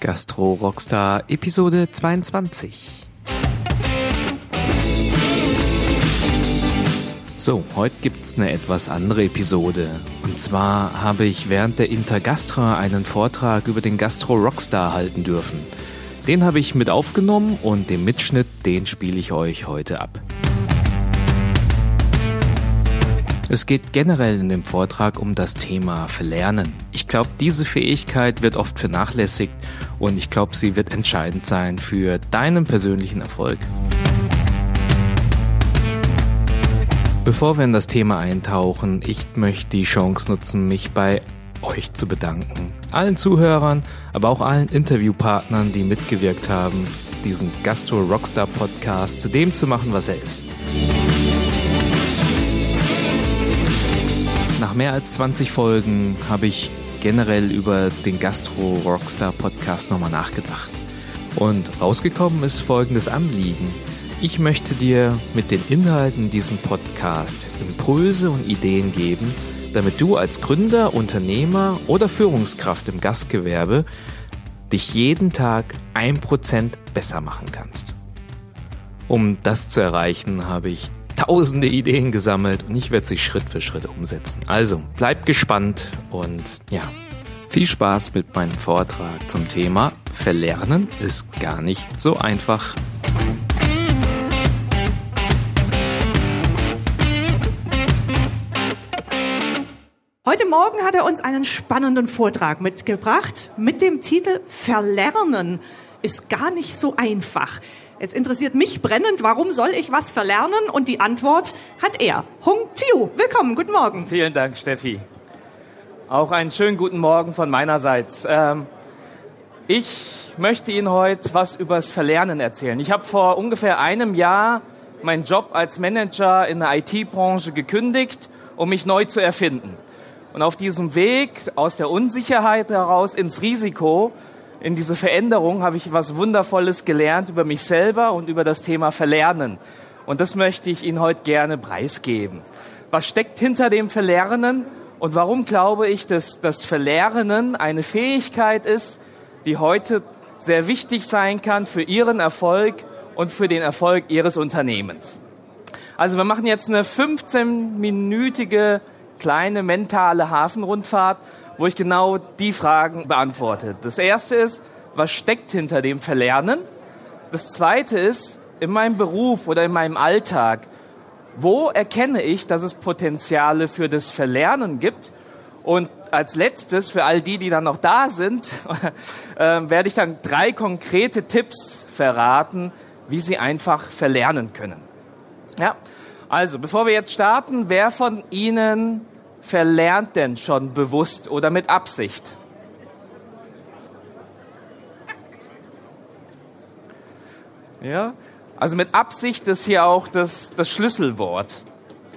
Gastro Rockstar Episode 22. So, heute gibt's eine etwas andere Episode. Und zwar habe ich während der Intergastra einen Vortrag über den Gastro Rockstar halten dürfen. Den habe ich mit aufgenommen und den Mitschnitt, den spiele ich euch heute ab. Es geht generell in dem Vortrag um das Thema Verlernen. Ich glaube, diese Fähigkeit wird oft vernachlässigt und ich glaube, sie wird entscheidend sein für deinen persönlichen Erfolg. Bevor wir in das Thema eintauchen, ich möchte die Chance nutzen, mich bei euch zu bedanken. Allen Zuhörern, aber auch allen Interviewpartnern, die mitgewirkt haben, diesen Gastro Rockstar Podcast zu dem zu machen, was er ist. Nach mehr als 20 Folgen habe ich generell über den Gastro Rockstar Podcast nochmal nachgedacht. Und rausgekommen ist folgendes Anliegen. Ich möchte dir mit den Inhalten diesem Podcast Impulse und Ideen geben, damit du als Gründer, Unternehmer oder Führungskraft im Gastgewerbe dich jeden Tag ein Prozent besser machen kannst. Um das zu erreichen, habe ich tausende Ideen gesammelt und ich werde sie Schritt für Schritt umsetzen. Also bleibt gespannt und ja, viel Spaß mit meinem Vortrag zum Thema Verlernen ist gar nicht so einfach. Heute Morgen hat er uns einen spannenden Vortrag mitgebracht mit dem Titel Verlernen ist gar nicht so einfach. Jetzt interessiert mich brennend, warum soll ich was verlernen? Und die Antwort hat er. Hung Tiu, willkommen, guten Morgen. Vielen Dank, Steffi. Auch einen schönen guten Morgen von meinerseits. Ähm, ich möchte Ihnen heute was übers Verlernen erzählen. Ich habe vor ungefähr einem Jahr meinen Job als Manager in der IT-Branche gekündigt, um mich neu zu erfinden. Und auf diesem Weg aus der Unsicherheit heraus ins Risiko in diese Veränderung habe ich was Wundervolles gelernt über mich selber und über das Thema Verlernen. Und das möchte ich Ihnen heute gerne preisgeben. Was steckt hinter dem Verlernen und warum glaube ich, dass das Verlernen eine Fähigkeit ist, die heute sehr wichtig sein kann für Ihren Erfolg und für den Erfolg Ihres Unternehmens. Also wir machen jetzt eine 15-minütige kleine mentale Hafenrundfahrt wo ich genau die Fragen beantworte. Das erste ist, was steckt hinter dem Verlernen? Das zweite ist, in meinem Beruf oder in meinem Alltag, wo erkenne ich, dass es Potenziale für das Verlernen gibt? Und als letztes, für all die, die dann noch da sind, äh, werde ich dann drei konkrete Tipps verraten, wie sie einfach verlernen können. Ja, also bevor wir jetzt starten, wer von Ihnen verlernt denn schon bewusst oder mit Absicht? Ja, also mit Absicht ist hier auch das, das Schlüsselwort.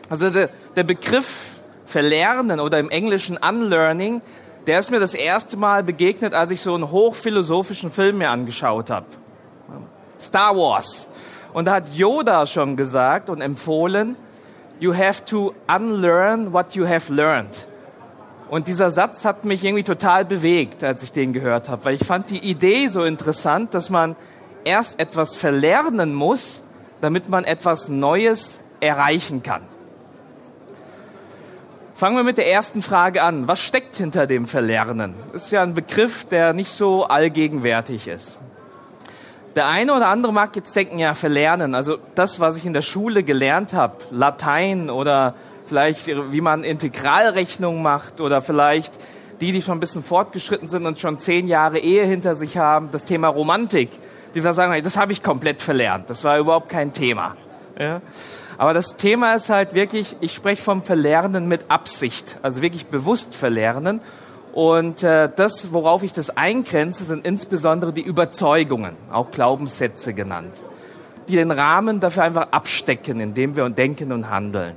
Also der, der Begriff Verlernen oder im Englischen Unlearning, der ist mir das erste Mal begegnet, als ich so einen hochphilosophischen Film mir angeschaut habe. Star Wars. Und da hat Yoda schon gesagt und empfohlen, you have to unlearn what you have learned. Und dieser Satz hat mich irgendwie total bewegt, als ich den gehört habe, weil ich fand die Idee so interessant, dass man erst etwas verlernen muss, damit man etwas Neues erreichen kann. Fangen wir mit der ersten Frage an. Was steckt hinter dem Verlernen? Ist ja ein Begriff, der nicht so allgegenwärtig ist. Der eine oder andere mag jetzt denken, ja, verlernen. Also das, was ich in der Schule gelernt habe, Latein oder vielleicht wie man Integralrechnung macht oder vielleicht die, die schon ein bisschen fortgeschritten sind und schon zehn Jahre Ehe hinter sich haben, das Thema Romantik, die sagen, das habe ich komplett verlernt. Das war überhaupt kein Thema. Ja? Aber das Thema ist halt wirklich, ich spreche vom Verlernen mit Absicht, also wirklich bewusst verlernen. Und äh, das, worauf ich das eingrenze, sind insbesondere die Überzeugungen, auch Glaubenssätze genannt, die den Rahmen dafür einfach abstecken, indem wir denken und handeln.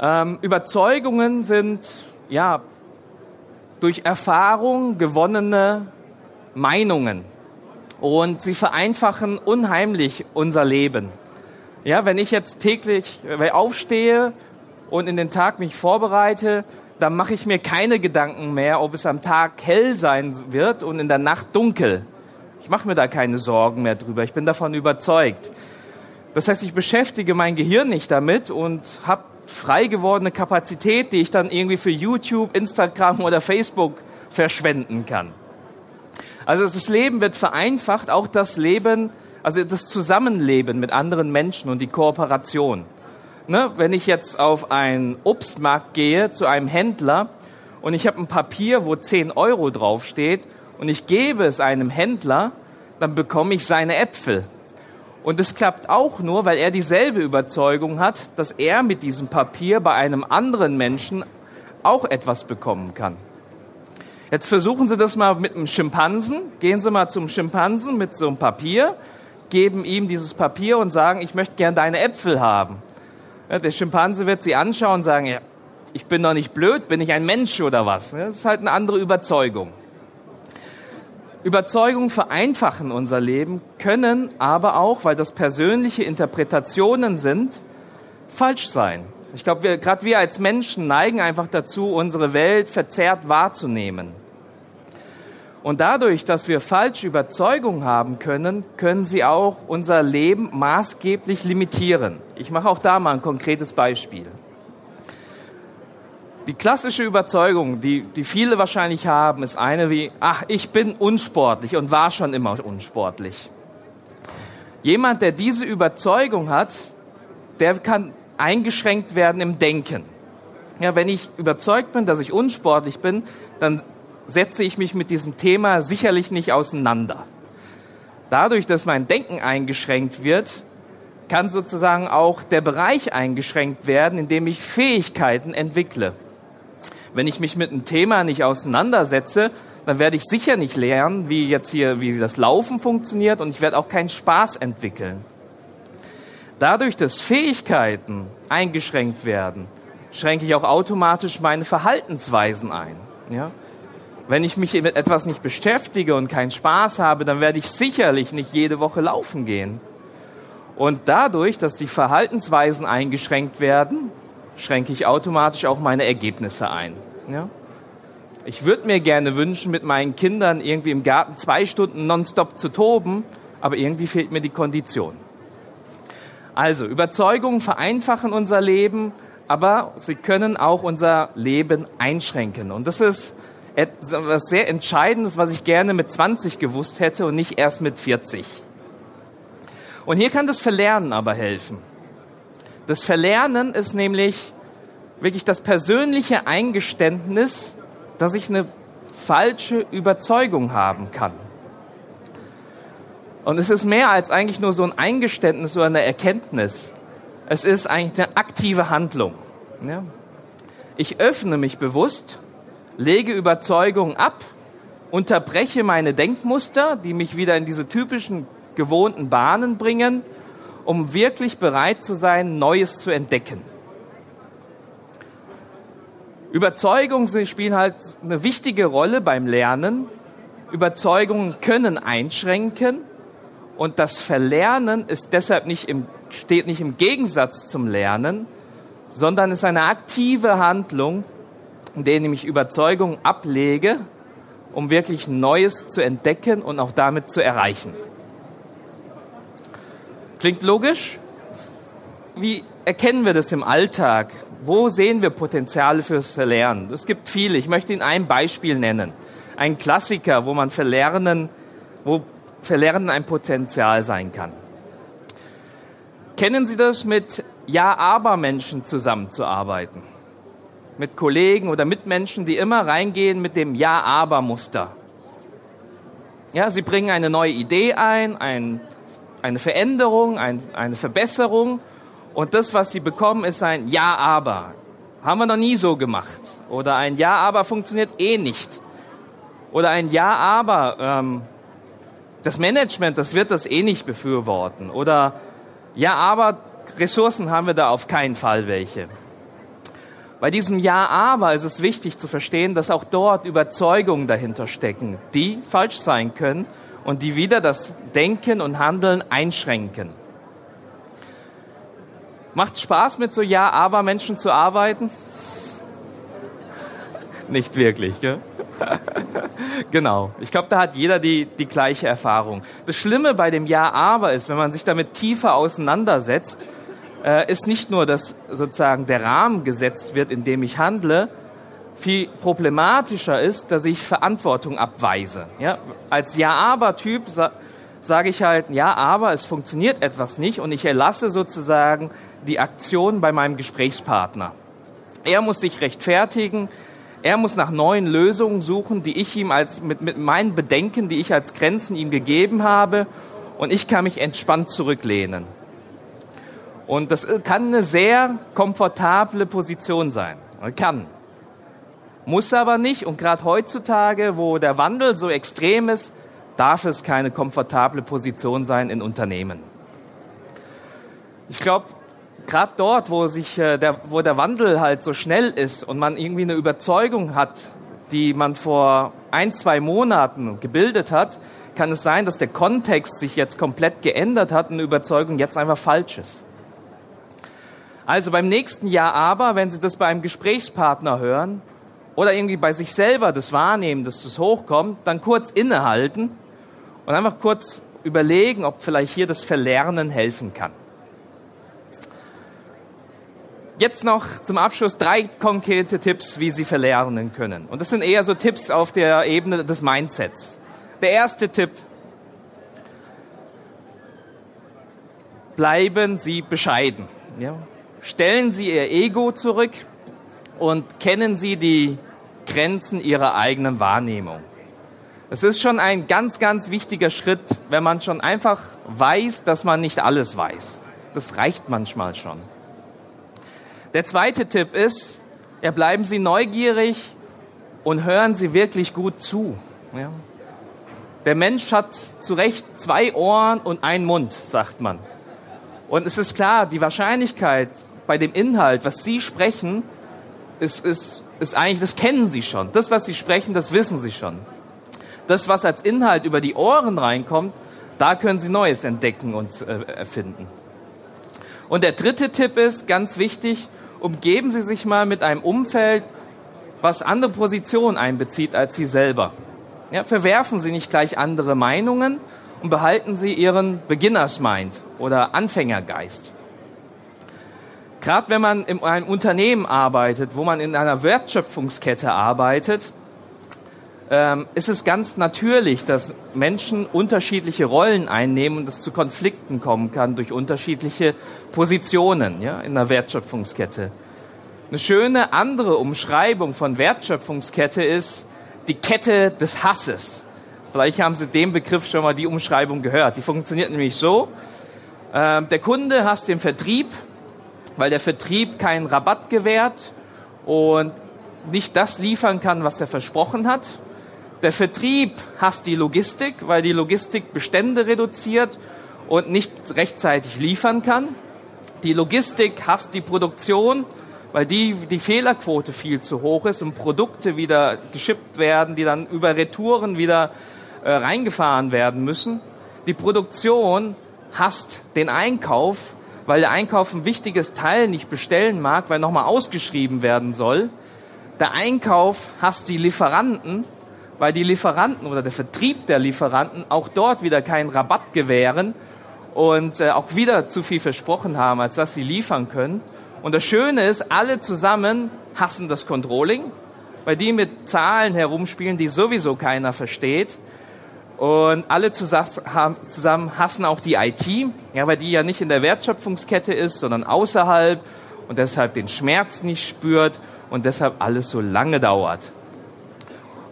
Ähm, Überzeugungen sind ja durch Erfahrung gewonnene Meinungen und sie vereinfachen unheimlich unser Leben. Ja, wenn ich jetzt täglich aufstehe und in den Tag mich vorbereite, dann mache ich mir keine Gedanken mehr, ob es am Tag hell sein wird und in der Nacht dunkel. Ich mache mir da keine Sorgen mehr drüber. Ich bin davon überzeugt. Das heißt, ich beschäftige mein Gehirn nicht damit und habe frei gewordene Kapazität, die ich dann irgendwie für YouTube, Instagram oder Facebook verschwenden kann. Also das Leben wird vereinfacht, auch das Leben, also das Zusammenleben mit anderen Menschen und die Kooperation. Ne, wenn ich jetzt auf einen Obstmarkt gehe zu einem Händler und ich habe ein Papier, wo 10 Euro draufsteht und ich gebe es einem Händler, dann bekomme ich seine Äpfel. Und es klappt auch nur, weil er dieselbe Überzeugung hat, dass er mit diesem Papier bei einem anderen Menschen auch etwas bekommen kann. Jetzt versuchen Sie das mal mit einem Schimpansen. Gehen Sie mal zum Schimpansen mit so einem Papier, geben ihm dieses Papier und sagen, ich möchte gern deine Äpfel haben. Der Schimpanse wird Sie anschauen und sagen, ja, ich bin doch nicht blöd, bin ich ein Mensch oder was? Das ist halt eine andere Überzeugung. Überzeugungen vereinfachen unser Leben, können aber auch, weil das persönliche Interpretationen sind, falsch sein. Ich glaube, gerade wir als Menschen neigen einfach dazu, unsere Welt verzerrt wahrzunehmen. Und dadurch, dass wir falsche Überzeugungen haben können, können sie auch unser Leben maßgeblich limitieren. Ich mache auch da mal ein konkretes Beispiel. Die klassische Überzeugung, die, die viele wahrscheinlich haben, ist eine wie, ach, ich bin unsportlich und war schon immer unsportlich. Jemand, der diese Überzeugung hat, der kann eingeschränkt werden im Denken. Ja, wenn ich überzeugt bin, dass ich unsportlich bin, dann setze ich mich mit diesem Thema sicherlich nicht auseinander. Dadurch, dass mein Denken eingeschränkt wird, kann sozusagen auch der Bereich eingeschränkt werden, in dem ich Fähigkeiten entwickle. Wenn ich mich mit einem Thema nicht auseinandersetze, dann werde ich sicher nicht lernen, wie jetzt hier, wie das Laufen funktioniert und ich werde auch keinen Spaß entwickeln. Dadurch, dass Fähigkeiten eingeschränkt werden, schränke ich auch automatisch meine Verhaltensweisen ein. Ja? Wenn ich mich mit etwas nicht beschäftige und keinen Spaß habe, dann werde ich sicherlich nicht jede Woche laufen gehen. Und dadurch, dass die Verhaltensweisen eingeschränkt werden, schränke ich automatisch auch meine Ergebnisse ein. Ja? Ich würde mir gerne wünschen, mit meinen Kindern irgendwie im Garten zwei Stunden nonstop zu toben, aber irgendwie fehlt mir die Kondition. Also, Überzeugungen vereinfachen unser Leben, aber sie können auch unser Leben einschränken. Und das ist etwas sehr Entscheidendes, was ich gerne mit 20 gewusst hätte und nicht erst mit 40. Und hier kann das Verlernen aber helfen. Das Verlernen ist nämlich wirklich das persönliche Eingeständnis, dass ich eine falsche Überzeugung haben kann. Und es ist mehr als eigentlich nur so ein Eingeständnis oder eine Erkenntnis. Es ist eigentlich eine aktive Handlung. Ich öffne mich bewusst, lege Überzeugungen ab, unterbreche meine Denkmuster, die mich wieder in diese typischen gewohnten Bahnen bringen um wirklich bereit zu sein, Neues zu entdecken. Überzeugungen spielen halt eine wichtige Rolle beim Lernen. Überzeugungen können einschränken und das Verlernen ist deshalb nicht im, steht nicht im Gegensatz zum Lernen, sondern ist eine aktive Handlung, in der ich Überzeugungen ablege, um wirklich Neues zu entdecken und auch damit zu erreichen. Klingt logisch? Wie erkennen wir das im Alltag? Wo sehen wir Potenziale fürs Verlernen? Es gibt viele. Ich möchte Ihnen ein Beispiel nennen. Ein Klassiker, wo man Verlernen, wo Verlernen ein Potenzial sein kann. Kennen Sie das mit Ja-Aber-Menschen zusammenzuarbeiten? Mit Kollegen oder Mitmenschen, die immer reingehen mit dem Ja-Aber-Muster. Ja, sie bringen eine neue Idee ein, ein eine Veränderung, ein, eine Verbesserung. Und das, was sie bekommen, ist ein Ja, aber. Haben wir noch nie so gemacht. Oder ein Ja, aber funktioniert eh nicht. Oder ein Ja, aber ähm, das Management, das wird das eh nicht befürworten. Oder Ja, aber Ressourcen haben wir da auf keinen Fall welche. Bei diesem Ja, aber ist es wichtig zu verstehen, dass auch dort Überzeugungen dahinter stecken, die falsch sein können und die wieder das Denken und Handeln einschränken. Macht Spaß mit so Ja-Aber-Menschen zu arbeiten? Nicht wirklich, gell? genau. Ich glaube, da hat jeder die, die gleiche Erfahrung. Das Schlimme bei dem Ja, aber ist, wenn man sich damit tiefer auseinandersetzt, äh, ist nicht nur, dass sozusagen der Rahmen gesetzt wird, in dem ich handle, viel problematischer ist, dass ich Verantwortung abweise. Ja? Als Ja-Aber-Typ sa sage ich halt, ja, aber es funktioniert etwas nicht und ich erlasse sozusagen die Aktion bei meinem Gesprächspartner. Er muss sich rechtfertigen, er muss nach neuen Lösungen suchen, die ich ihm als, mit, mit meinen Bedenken, die ich als Grenzen ihm gegeben habe und ich kann mich entspannt zurücklehnen. Und das kann eine sehr komfortable Position sein. Kann. Muss aber nicht. Und gerade heutzutage, wo der Wandel so extrem ist, darf es keine komfortable Position sein in Unternehmen. Ich glaube, gerade dort, wo, sich, äh, der, wo der Wandel halt so schnell ist und man irgendwie eine Überzeugung hat, die man vor ein, zwei Monaten gebildet hat, kann es sein, dass der Kontext sich jetzt komplett geändert hat und eine Überzeugung jetzt einfach falsch ist. Also beim nächsten Jahr aber, wenn Sie das bei einem Gesprächspartner hören oder irgendwie bei sich selber das wahrnehmen, dass das hochkommt, dann kurz innehalten und einfach kurz überlegen, ob vielleicht hier das Verlernen helfen kann. Jetzt noch zum Abschluss drei konkrete Tipps, wie Sie verlernen können. Und das sind eher so Tipps auf der Ebene des Mindsets. Der erste Tipp. Bleiben Sie bescheiden. Ja? Stellen Sie Ihr Ego zurück und kennen Sie die Grenzen Ihrer eigenen Wahrnehmung. Es ist schon ein ganz, ganz wichtiger Schritt, wenn man schon einfach weiß, dass man nicht alles weiß. Das reicht manchmal schon. Der zweite Tipp ist, ja, bleiben Sie neugierig und hören Sie wirklich gut zu. Ja. Der Mensch hat zu Recht zwei Ohren und einen Mund, sagt man. Und es ist klar, die Wahrscheinlichkeit bei dem Inhalt, was Sie sprechen, ist, ist, ist eigentlich, das kennen Sie schon. Das, was Sie sprechen, das wissen Sie schon. Das, was als Inhalt über die Ohren reinkommt, da können Sie Neues entdecken und äh, erfinden. Und der dritte Tipp ist, ganz wichtig, umgeben Sie sich mal mit einem Umfeld, was andere Positionen einbezieht als Sie selber. Ja, verwerfen Sie nicht gleich andere Meinungen und behalten Sie Ihren Beginners Mind oder Anfängergeist. Gerade wenn man in einem Unternehmen arbeitet, wo man in einer Wertschöpfungskette arbeitet, ähm, ist es ganz natürlich, dass Menschen unterschiedliche Rollen einnehmen und es zu Konflikten kommen kann durch unterschiedliche Positionen ja, in der Wertschöpfungskette. Eine schöne andere Umschreibung von Wertschöpfungskette ist die Kette des Hasses. Vielleicht haben Sie den Begriff schon mal die Umschreibung gehört. Die funktioniert nämlich so. Ähm, der Kunde hasst den Vertrieb, weil der Vertrieb keinen Rabatt gewährt und nicht das liefern kann, was er versprochen hat. Der Vertrieb hasst die Logistik, weil die Logistik Bestände reduziert und nicht rechtzeitig liefern kann. Die Logistik hasst die Produktion, weil die, die Fehlerquote viel zu hoch ist und Produkte wieder geschippt werden, die dann über Retouren wieder äh, reingefahren werden müssen. Die Produktion hasst den Einkauf, weil der Einkauf ein wichtiges Teil nicht bestellen mag, weil nochmal ausgeschrieben werden soll. Der Einkauf hasst die Lieferanten, weil die Lieferanten oder der Vertrieb der Lieferanten auch dort wieder keinen Rabatt gewähren und äh, auch wieder zu viel versprochen haben, als dass sie liefern können. Und das Schöne ist, alle zusammen hassen das Controlling, weil die mit Zahlen herumspielen, die sowieso keiner versteht. Und alle zusammen hassen auch die IT, ja, weil die ja nicht in der Wertschöpfungskette ist, sondern außerhalb und deshalb den Schmerz nicht spürt und deshalb alles so lange dauert.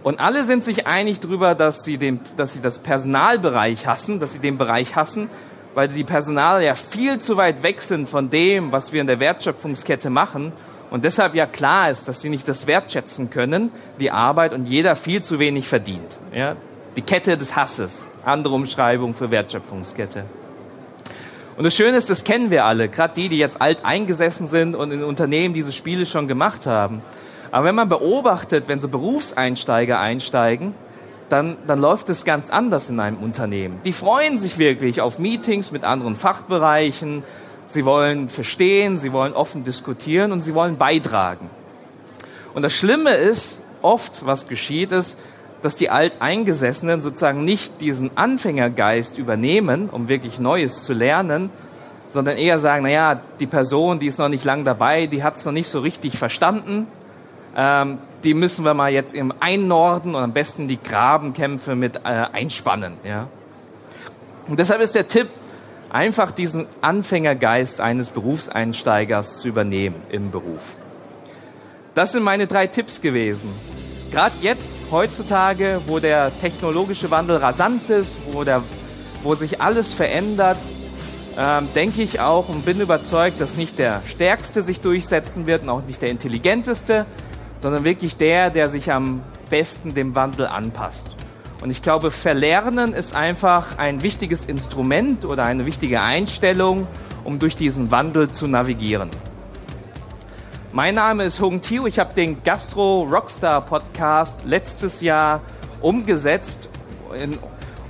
Und alle sind sich einig darüber, dass sie, den, dass sie das Personalbereich hassen, dass sie den Bereich hassen, weil die Personal ja viel zu weit weg sind von dem, was wir in der Wertschöpfungskette machen. Und deshalb ja klar ist, dass sie nicht das wertschätzen können, die Arbeit, und jeder viel zu wenig verdient. Ja? Die Kette des Hasses, andere Umschreibung für Wertschöpfungskette. Und das Schöne ist, das kennen wir alle, gerade die, die jetzt alt eingesessen sind und in Unternehmen diese Spiele schon gemacht haben. Aber wenn man beobachtet, wenn so Berufseinsteiger einsteigen, dann, dann läuft es ganz anders in einem Unternehmen. Die freuen sich wirklich auf Meetings mit anderen Fachbereichen. Sie wollen verstehen, sie wollen offen diskutieren und sie wollen beitragen. Und das Schlimme ist, oft was geschieht ist, dass die Alteingesessenen sozusagen nicht diesen Anfängergeist übernehmen, um wirklich Neues zu lernen, sondern eher sagen, naja, die Person, die ist noch nicht lang dabei, die hat es noch nicht so richtig verstanden, ähm, die müssen wir mal jetzt im Einnorden und am besten die Grabenkämpfe mit äh, einspannen. Ja? Und deshalb ist der Tipp, einfach diesen Anfängergeist eines Berufseinsteigers zu übernehmen im Beruf. Das sind meine drei Tipps gewesen. Gerade jetzt, heutzutage, wo der technologische Wandel rasant ist, wo, der, wo sich alles verändert, ähm, denke ich auch und bin überzeugt, dass nicht der Stärkste sich durchsetzen wird und auch nicht der Intelligenteste, sondern wirklich der, der sich am besten dem Wandel anpasst. Und ich glaube, Verlernen ist einfach ein wichtiges Instrument oder eine wichtige Einstellung, um durch diesen Wandel zu navigieren. Mein Name ist Hung Tiu. Ich habe den Gastro Rockstar Podcast letztes Jahr umgesetzt.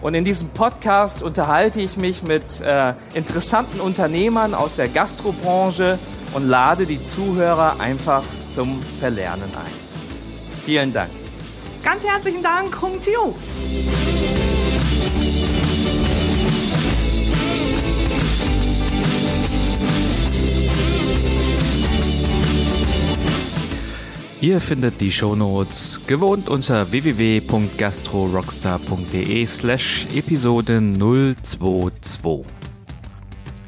Und in diesem Podcast unterhalte ich mich mit äh, interessanten Unternehmern aus der Gastrobranche und lade die Zuhörer einfach zum Verlernen ein. Vielen Dank. Ganz herzlichen Dank, Hung Tiu. Ihr findet die Shownotes gewohnt unter www.gastrorockstar.de slash Episode 022.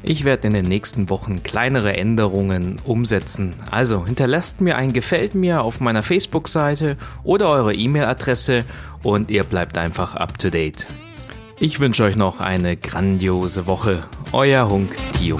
Ich werde in den nächsten Wochen kleinere Änderungen umsetzen. Also hinterlasst mir ein Gefällt mir auf meiner Facebook-Seite oder eure E-Mail-Adresse und ihr bleibt einfach up to date. Ich wünsche euch noch eine grandiose Woche. Euer Hunk Tio.